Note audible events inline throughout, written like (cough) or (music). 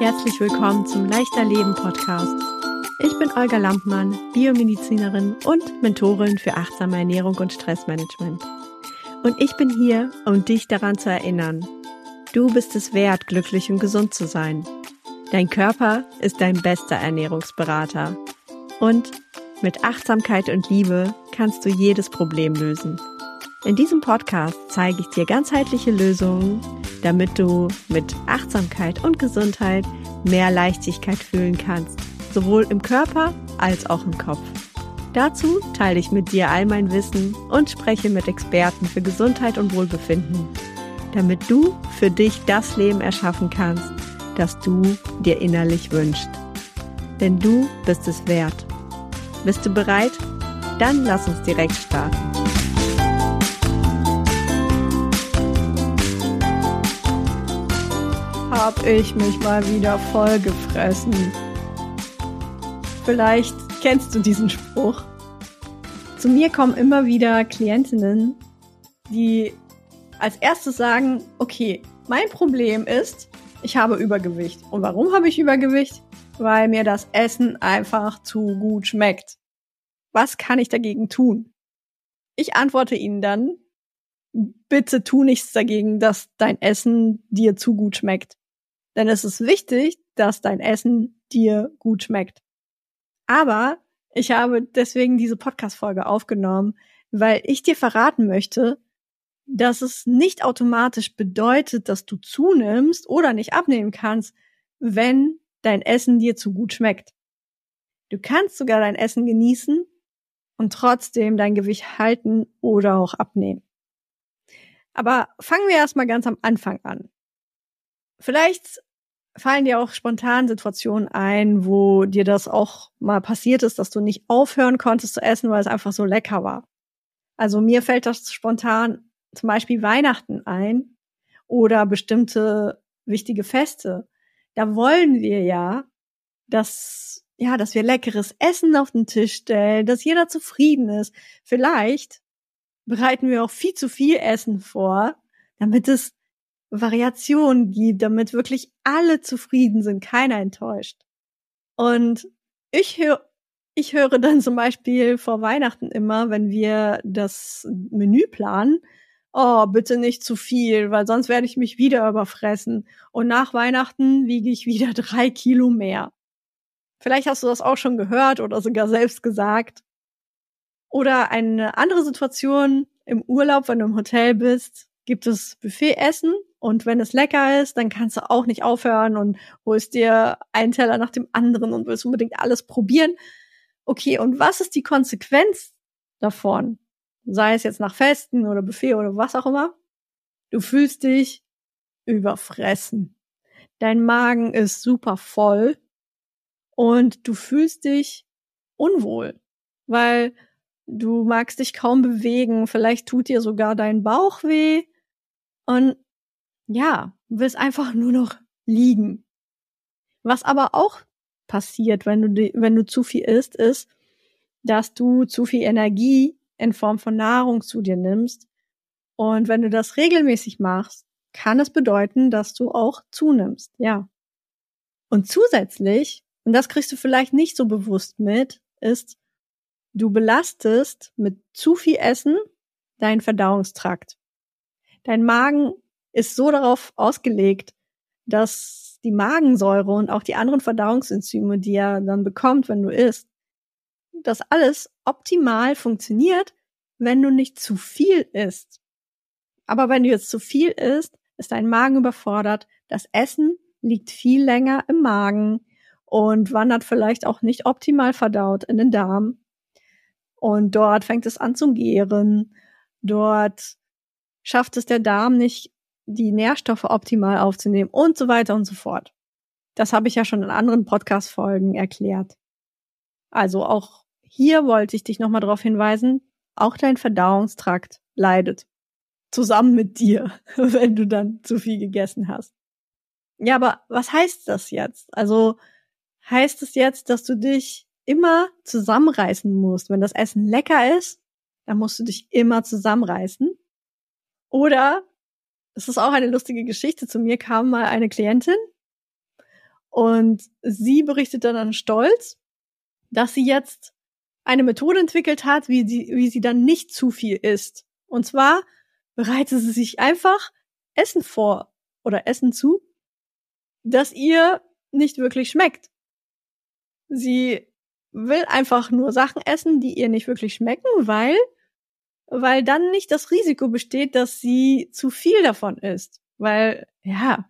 Herzlich willkommen zum Leichter Leben Podcast. Ich bin Olga Lampmann, Biomedizinerin und Mentorin für achtsame Ernährung und Stressmanagement. Und ich bin hier, um dich daran zu erinnern. Du bist es wert, glücklich und gesund zu sein. Dein Körper ist dein bester Ernährungsberater. Und mit Achtsamkeit und Liebe kannst du jedes Problem lösen. In diesem Podcast zeige ich dir ganzheitliche Lösungen, damit du mit Achtsamkeit und Gesundheit mehr Leichtigkeit fühlen kannst, sowohl im Körper als auch im Kopf. Dazu teile ich mit dir all mein Wissen und spreche mit Experten für Gesundheit und Wohlbefinden, damit du für dich das Leben erschaffen kannst, das du dir innerlich wünschst. Denn du bist es wert. Bist du bereit? Dann lass uns direkt starten. Hab ich mich mal wieder voll gefressen. Vielleicht kennst du diesen Spruch. Zu mir kommen immer wieder Klientinnen, die als erstes sagen, okay, mein Problem ist, ich habe Übergewicht. Und warum habe ich Übergewicht? Weil mir das Essen einfach zu gut schmeckt. Was kann ich dagegen tun? Ich antworte ihnen dann, bitte tu nichts dagegen, dass dein Essen dir zu gut schmeckt. Denn es ist wichtig, dass dein Essen dir gut schmeckt. Aber ich habe deswegen diese Podcast-Folge aufgenommen, weil ich dir verraten möchte, dass es nicht automatisch bedeutet, dass du zunimmst oder nicht abnehmen kannst, wenn dein Essen dir zu gut schmeckt. Du kannst sogar dein Essen genießen und trotzdem dein Gewicht halten oder auch abnehmen. Aber fangen wir erstmal ganz am Anfang an. Vielleicht fallen dir auch spontan Situationen ein, wo dir das auch mal passiert ist, dass du nicht aufhören konntest zu essen, weil es einfach so lecker war. Also mir fällt das spontan zum Beispiel Weihnachten ein oder bestimmte wichtige Feste. Da wollen wir ja, dass, ja, dass wir leckeres Essen auf den Tisch stellen, dass jeder zufrieden ist. Vielleicht bereiten wir auch viel zu viel Essen vor, damit es Variationen gibt, damit wirklich alle zufrieden sind, keiner enttäuscht. Und ich höre ich höre dann zum Beispiel vor Weihnachten immer, wenn wir das Menü planen, oh, bitte nicht zu viel, weil sonst werde ich mich wieder überfressen. Und nach Weihnachten wiege ich wieder (laughs) drei Kilo mehr. Vielleicht hast du das auch schon gehört oder sogar selbst gesagt. Oder eine andere Situation im Urlaub, wenn du im Hotel bist, gibt es Buffetessen und wenn es lecker ist, dann kannst du auch nicht aufhören und holst dir einen Teller nach dem anderen und willst unbedingt alles probieren. Okay, und was ist die Konsequenz davon? sei es jetzt nach Festen oder Buffet oder was auch immer, du fühlst dich überfressen. Dein Magen ist super voll und du fühlst dich unwohl, weil du magst dich kaum bewegen, vielleicht tut dir sogar dein Bauch weh und ja, willst einfach (laughs) nur noch liegen. Was aber auch passiert, wenn du, wenn du zu viel isst, ist, dass du zu viel Energie in Form von Nahrung zu dir nimmst. Und wenn du das regelmäßig machst, kann es bedeuten, dass du auch zunimmst, ja. Und zusätzlich, und das kriegst du vielleicht nicht so bewusst mit, ist, du belastest mit zu viel Essen deinen Verdauungstrakt. Dein Magen ist so darauf ausgelegt, dass die Magensäure und auch die anderen Verdauungsenzyme, die er dann bekommt, wenn du isst, das alles optimal funktioniert, wenn du nicht zu viel isst. Aber wenn du jetzt zu viel isst, ist dein Magen überfordert. Das Essen liegt viel länger im Magen und wandert vielleicht auch nicht optimal verdaut in den Darm. Und dort fängt es an zu gären. Dort schafft es der Darm nicht, die Nährstoffe optimal aufzunehmen und so weiter und so fort. Das habe ich ja schon in anderen Podcast-Folgen erklärt. Also auch hier wollte ich dich nochmal darauf hinweisen, auch dein Verdauungstrakt leidet. Zusammen mit dir, (laughs) wenn du dann zu viel gegessen hast. Ja, aber was heißt das jetzt? Also heißt es jetzt, dass du dich immer zusammenreißen musst? Wenn das Essen lecker ist, dann musst du dich immer zusammenreißen. Oder, es ist auch eine lustige Geschichte, zu mir kam mal eine Klientin Und sie berichtet dann an Stolz, dass sie jetzt eine Methode entwickelt hat, wie sie, wie sie dann nicht zu viel isst. Und zwar bereitet sie sich einfach Essen vor oder Essen zu, das ihr nicht wirklich schmeckt. Sie will einfach nur Sachen essen, die ihr nicht wirklich schmecken, weil, weil dann nicht das Risiko besteht, dass sie zu viel davon isst. Weil, ja,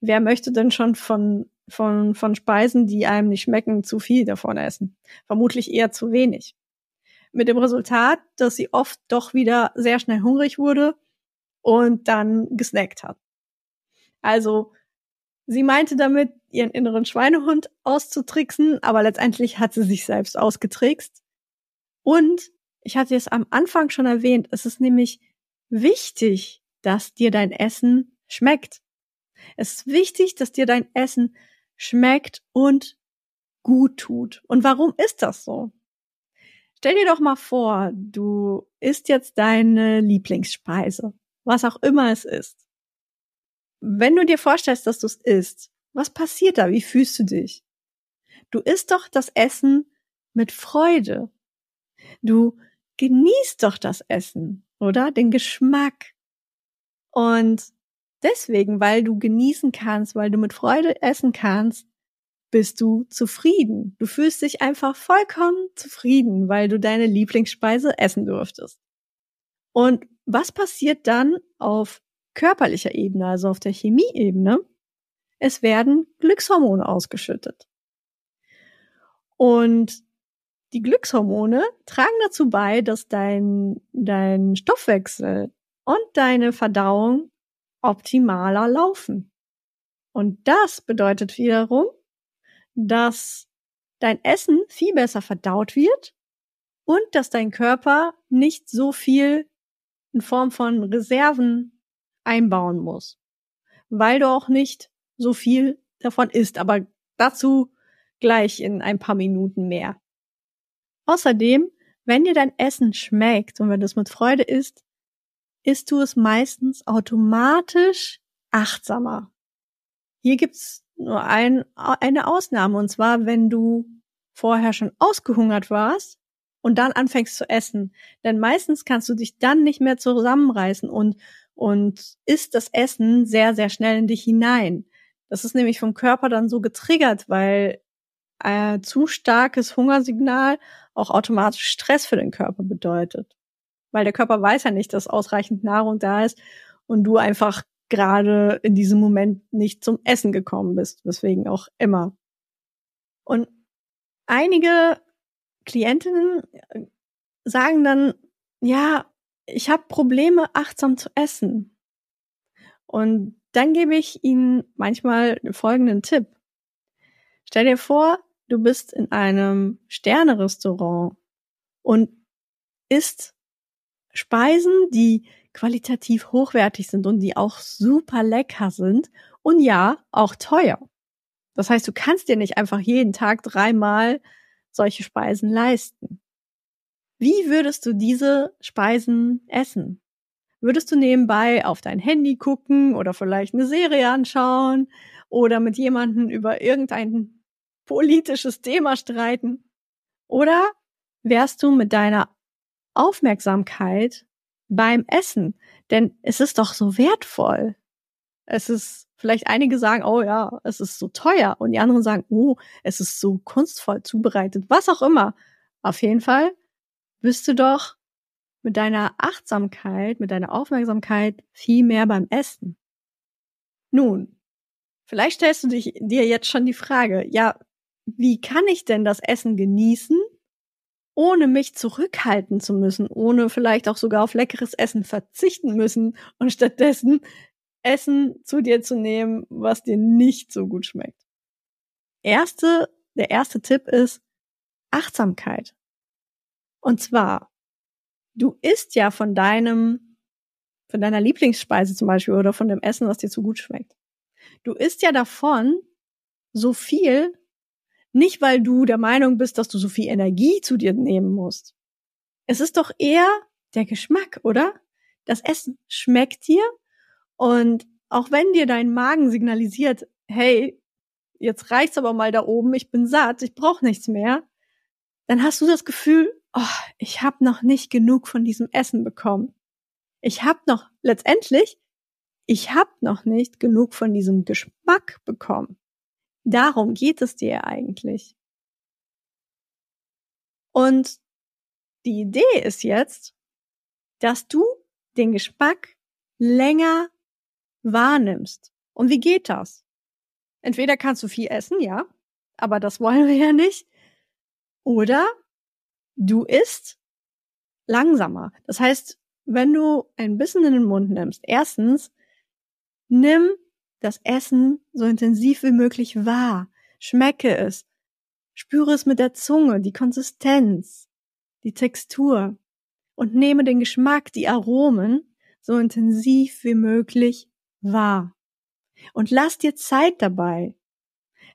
wer möchte denn schon von, von, von Speisen, die einem nicht schmecken, zu viel davon essen? Vermutlich eher zu wenig. Mit dem Resultat, dass sie oft doch wieder sehr schnell hungrig wurde und dann gesnackt hat. Also, sie meinte damit, ihren inneren Schweinehund auszutricksen, aber letztendlich hat sie sich selbst ausgetrickst. Und ich hatte es am Anfang schon erwähnt, es ist nämlich wichtig, dass dir dein Essen schmeckt. Es ist wichtig, dass dir dein Essen schmeckt und gut tut. Und warum ist das so? Stell dir doch mal vor, du isst jetzt deine Lieblingsspeise, was auch immer es ist. Wenn du dir vorstellst, dass du es isst, was passiert da? Wie fühlst du dich? Du isst doch das Essen mit Freude. Du genießt doch das Essen, oder? Den Geschmack. Und deswegen, weil du genießen kannst, weil du mit Freude essen kannst, bist du zufrieden. Du fühlst dich einfach vollkommen zufrieden, weil du deine Lieblingsspeise essen durftest. Und was passiert dann auf körperlicher Ebene, also auf der Chemieebene? Es werden Glückshormone ausgeschüttet. Und die Glückshormone tragen dazu bei, dass dein, dein Stoffwechsel und deine Verdauung optimaler laufen. Und das bedeutet wiederum, dass dein Essen viel besser verdaut wird und dass dein Körper nicht so viel in Form von Reserven einbauen muss, weil du auch nicht so viel davon isst, aber dazu gleich in ein paar Minuten mehr. Außerdem, wenn dir dein Essen schmeckt und wenn du es mit Freude isst, isst du es meistens automatisch achtsamer. Hier gibt's nur ein, eine Ausnahme, und zwar, wenn du vorher schon ausgehungert warst und dann anfängst zu essen. Denn meistens kannst du dich dann nicht mehr zusammenreißen und, und isst das Essen sehr, sehr schnell in dich hinein. Das ist nämlich vom Körper dann so getriggert, weil äh, zu starkes Hungersignal auch automatisch Stress für den Körper bedeutet. Weil der Körper weiß ja nicht, dass ausreichend Nahrung da ist und du einfach gerade in diesem Moment nicht zum Essen gekommen bist, weswegen auch immer. Und einige Klientinnen äh, sagen dann, ja, ich habe Probleme, achtsam zu essen. Und dann gebe ich ihnen manchmal folgenden Tipp. Stell dir vor, du bist in einem Sternerestaurant und isst Speisen, die qualitativ hochwertig sind und die auch super lecker sind und ja, auch teuer. Das heißt, du kannst dir nicht einfach jeden Tag dreimal solche Speisen leisten. Wie würdest du diese Speisen essen? Würdest du nebenbei auf dein Handy gucken oder vielleicht eine Serie anschauen oder mit jemandem über irgendein politisches Thema streiten? Oder wärst du mit deiner Aufmerksamkeit beim Essen? Denn es ist doch so wertvoll. Es ist, vielleicht einige sagen, oh ja, es ist so teuer. Und die anderen sagen, oh, es ist so kunstvoll zubereitet. Was auch immer. Auf jeden Fall bist du doch mit deiner Achtsamkeit, mit deiner Aufmerksamkeit viel mehr beim Essen. Nun, vielleicht stellst du dich, dir jetzt schon die Frage, ja, wie kann ich denn das Essen genießen, ohne mich zurückhalten zu müssen, ohne vielleicht auch sogar auf leckeres Essen verzichten müssen und stattdessen Essen zu dir zu nehmen, was dir nicht so gut schmeckt. Erste, der erste Tipp ist Achtsamkeit. Und zwar du isst ja von deinem, von deiner Lieblingsspeise zum Beispiel oder von dem Essen, was dir zu gut schmeckt. Du isst ja davon so viel, nicht weil du der Meinung bist, dass du so viel Energie zu dir nehmen musst. Es ist doch eher der Geschmack, oder? Das Essen schmeckt dir und auch wenn dir dein Magen signalisiert, hey, jetzt reicht's aber mal da oben, ich bin satt, ich brauche nichts mehr, dann hast du das Gefühl, oh, ich habe noch nicht genug von diesem Essen bekommen. Ich habe noch letztendlich, ich habe noch nicht genug von diesem Geschmack bekommen. Darum geht es dir eigentlich. Und die Idee ist jetzt, dass du den Geschmack länger wahrnimmst. Und wie geht das? Entweder kannst du viel essen, ja, aber das wollen wir ja nicht. Oder du isst langsamer. Das heißt, wenn du ein bisschen in den Mund nimmst, erstens, nimm das Essen so intensiv wie möglich wahr. Schmecke es. Spüre es mit der Zunge, die Konsistenz, die Textur und nehme den Geschmack, die Aromen so intensiv wie möglich wahr. Und lass dir Zeit dabei.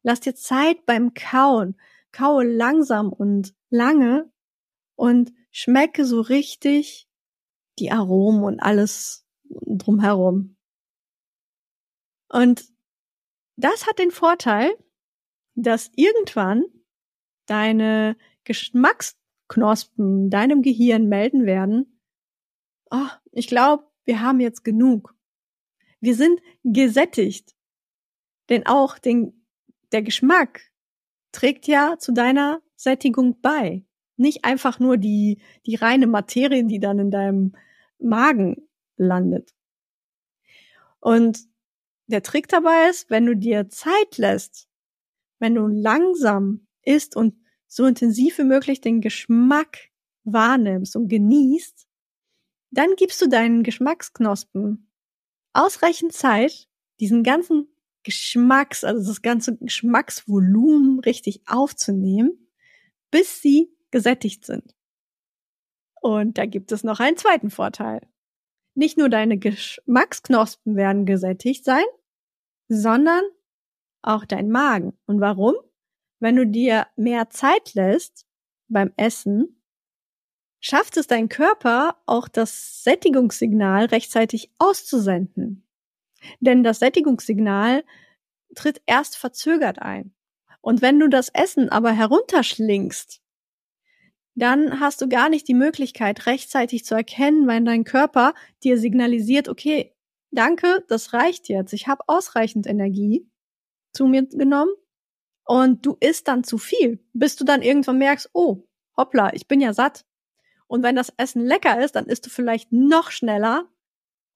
Lass dir Zeit beim Kauen. Kaue langsam und lange und schmecke so richtig die Aromen und alles drumherum. Und das hat den Vorteil, dass irgendwann deine Geschmacksknospen deinem Gehirn melden werden, oh, ich glaube, wir haben jetzt genug. Wir sind gesättigt. Denn auch den, der Geschmack trägt ja zu deiner Sättigung bei. Nicht einfach nur die, die reine Materie, die dann in deinem Magen landet. Und der Trick dabei ist, wenn du dir Zeit lässt, wenn du langsam isst und so intensiv wie möglich den Geschmack wahrnimmst und genießt, dann gibst du deinen Geschmacksknospen ausreichend Zeit, diesen ganzen Geschmacks, also das ganze Geschmacksvolumen richtig aufzunehmen, bis sie gesättigt sind. Und da gibt es noch einen zweiten Vorteil. Nicht nur deine Geschmacksknospen werden gesättigt sein, sondern auch dein Magen. Und warum? Wenn du dir mehr Zeit lässt beim Essen, schafft es dein Körper auch das Sättigungssignal rechtzeitig auszusenden. Denn das Sättigungssignal tritt erst verzögert ein. Und wenn du das Essen aber herunterschlingst, dann hast du gar nicht die Möglichkeit, rechtzeitig zu erkennen, wenn dein Körper dir signalisiert, okay, danke, das reicht jetzt, ich habe ausreichend Energie zu mir genommen und du isst dann zu viel, bis du dann irgendwann merkst, oh, hoppla, ich bin ja satt, und wenn das Essen lecker ist, dann isst du vielleicht noch schneller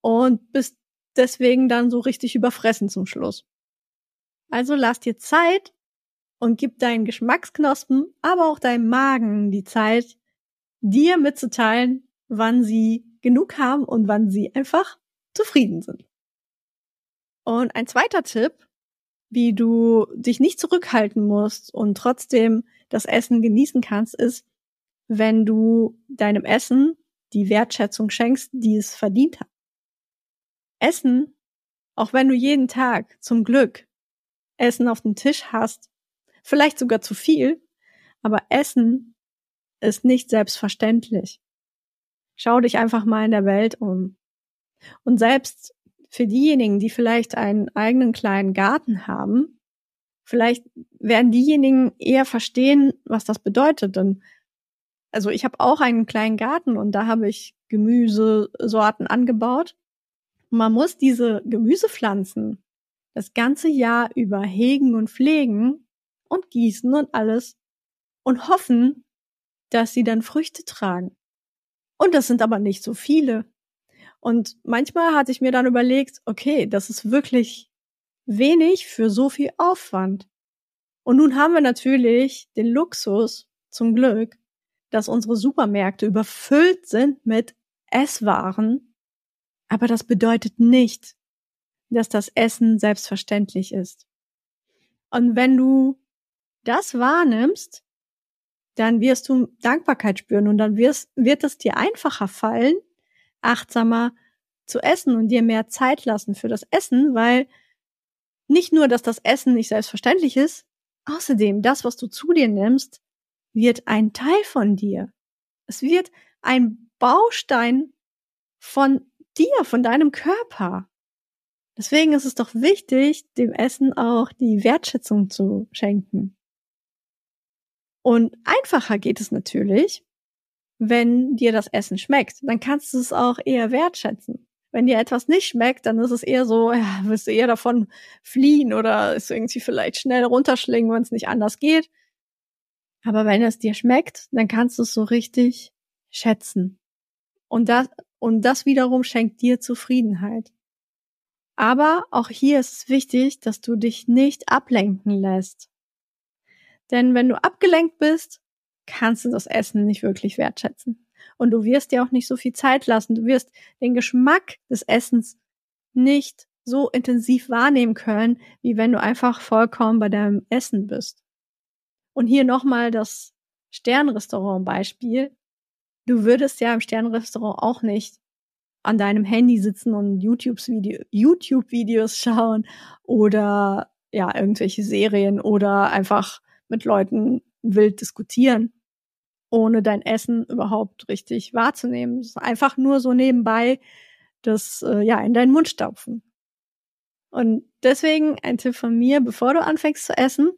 und bist deswegen dann so richtig überfressen zum Schluss. Also lass dir Zeit und gib deinen Geschmacksknospen, aber auch deinem Magen die Zeit, dir mitzuteilen, wann sie genug haben und wann sie einfach zufrieden sind. Und ein zweiter Tipp, wie du dich nicht zurückhalten musst und trotzdem das Essen genießen kannst, ist, wenn du deinem Essen die Wertschätzung schenkst, die es verdient hat. Essen, auch wenn du jeden Tag zum Glück Essen auf dem Tisch hast, vielleicht sogar zu viel, aber Essen ist nicht selbstverständlich. Schau dich einfach mal in der Welt um. Und selbst für diejenigen, die vielleicht einen eigenen kleinen Garten haben, vielleicht werden diejenigen eher verstehen, was das bedeutet. Denn also ich habe auch einen kleinen Garten und da habe ich Gemüsesorten angebaut. Man muss diese Gemüsepflanzen das ganze Jahr über hegen und pflegen und gießen und alles und hoffen, dass sie dann Früchte tragen. Und das sind aber nicht so viele. Und manchmal hatte ich mir dann überlegt, okay, das ist wirklich wenig für so viel Aufwand. Und nun haben wir natürlich den Luxus, zum Glück, dass unsere Supermärkte überfüllt sind mit Esswaren, aber das bedeutet nicht, dass das Essen selbstverständlich ist. Und wenn du das wahrnimmst, dann wirst du Dankbarkeit spüren und dann wirst, wird es dir einfacher fallen, achtsamer zu essen und dir mehr Zeit lassen für das Essen, weil nicht nur, dass das Essen nicht selbstverständlich ist, außerdem das, was du zu dir nimmst, wird ein Teil von dir. Es wird ein Baustein von dir, von deinem Körper. Deswegen ist es doch wichtig, dem Essen auch die Wertschätzung zu schenken. Und einfacher geht es natürlich, wenn dir das Essen schmeckt. Dann kannst du es auch eher wertschätzen. Wenn dir etwas nicht schmeckt, dann ist es eher so, ja, wirst du eher davon fliehen oder ist irgendwie vielleicht schnell runterschlingen, wenn es nicht anders geht. Aber wenn es dir schmeckt, dann kannst du es so richtig schätzen. Und das, und das wiederum schenkt dir Zufriedenheit. Aber auch hier ist es wichtig, dass du dich nicht ablenken lässt. Denn wenn du abgelenkt bist, kannst du das Essen nicht wirklich wertschätzen. Und du wirst dir auch nicht so viel Zeit lassen. Du wirst den Geschmack des Essens nicht so intensiv wahrnehmen können, wie wenn du einfach vollkommen bei deinem Essen bist. Und hier nochmal das Sternrestaurant-Beispiel. Du würdest ja im Sternrestaurant auch nicht an deinem Handy sitzen und YouTube-Videos YouTube schauen oder ja, irgendwelche Serien oder einfach mit Leuten wild diskutieren, ohne dein Essen überhaupt richtig wahrzunehmen. Einfach nur so nebenbei das äh, ja in deinen Mund stopfen. Und deswegen ein Tipp von mir, bevor du anfängst zu essen,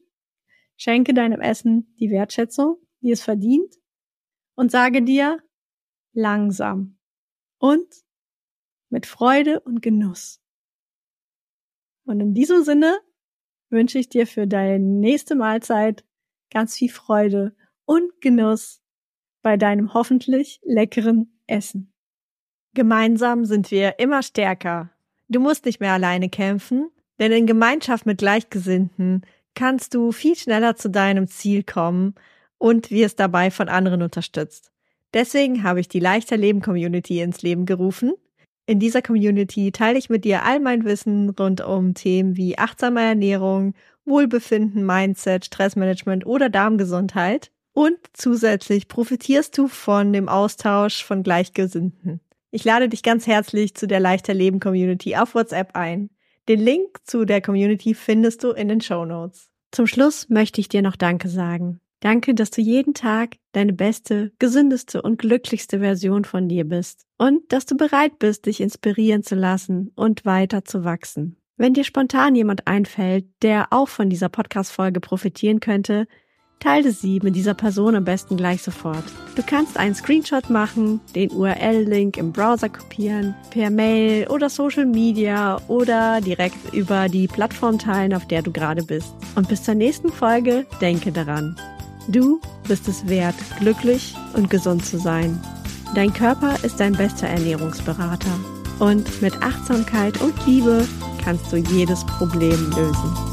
schenke deinem Essen die Wertschätzung, die es verdient und sage dir langsam und mit Freude und Genuss. Und in diesem Sinne wünsche ich dir für deine nächste Mahlzeit ganz viel Freude und Genuss bei deinem hoffentlich leckeren Essen. Gemeinsam sind wir immer stärker. Du musst nicht mehr alleine kämpfen, denn in Gemeinschaft mit Gleichgesinnten kannst du viel schneller zu deinem Ziel kommen und wirst dabei von anderen unterstützt. Deswegen habe ich die Leichter Leben Community ins Leben gerufen – in dieser Community teile ich mit dir all mein Wissen rund um Themen wie achtsame Ernährung, Wohlbefinden, Mindset, Stressmanagement oder Darmgesundheit. Und zusätzlich profitierst du von dem Austausch von Gleichgesinnten. Ich lade dich ganz herzlich zu der Leichter Leben Community auf WhatsApp ein. Den Link zu der Community findest du in den Show Notes. Zum Schluss möchte ich dir noch Danke sagen. Danke, dass du jeden Tag deine beste, gesündeste und glücklichste Version von dir bist und dass du bereit bist, dich inspirieren zu lassen und weiter zu wachsen. Wenn dir spontan jemand einfällt, der auch von dieser Podcast-Folge profitieren könnte, teile sie mit dieser Person am besten gleich sofort. Du kannst einen Screenshot machen, den URL-Link im Browser kopieren, per Mail oder Social Media oder direkt über die Plattform teilen, auf der du gerade bist. Und bis zur nächsten Folge denke daran. Du bist es wert, glücklich und gesund zu sein. Dein Körper ist dein bester Ernährungsberater. Und mit Achtsamkeit und Liebe kannst du jedes Problem lösen.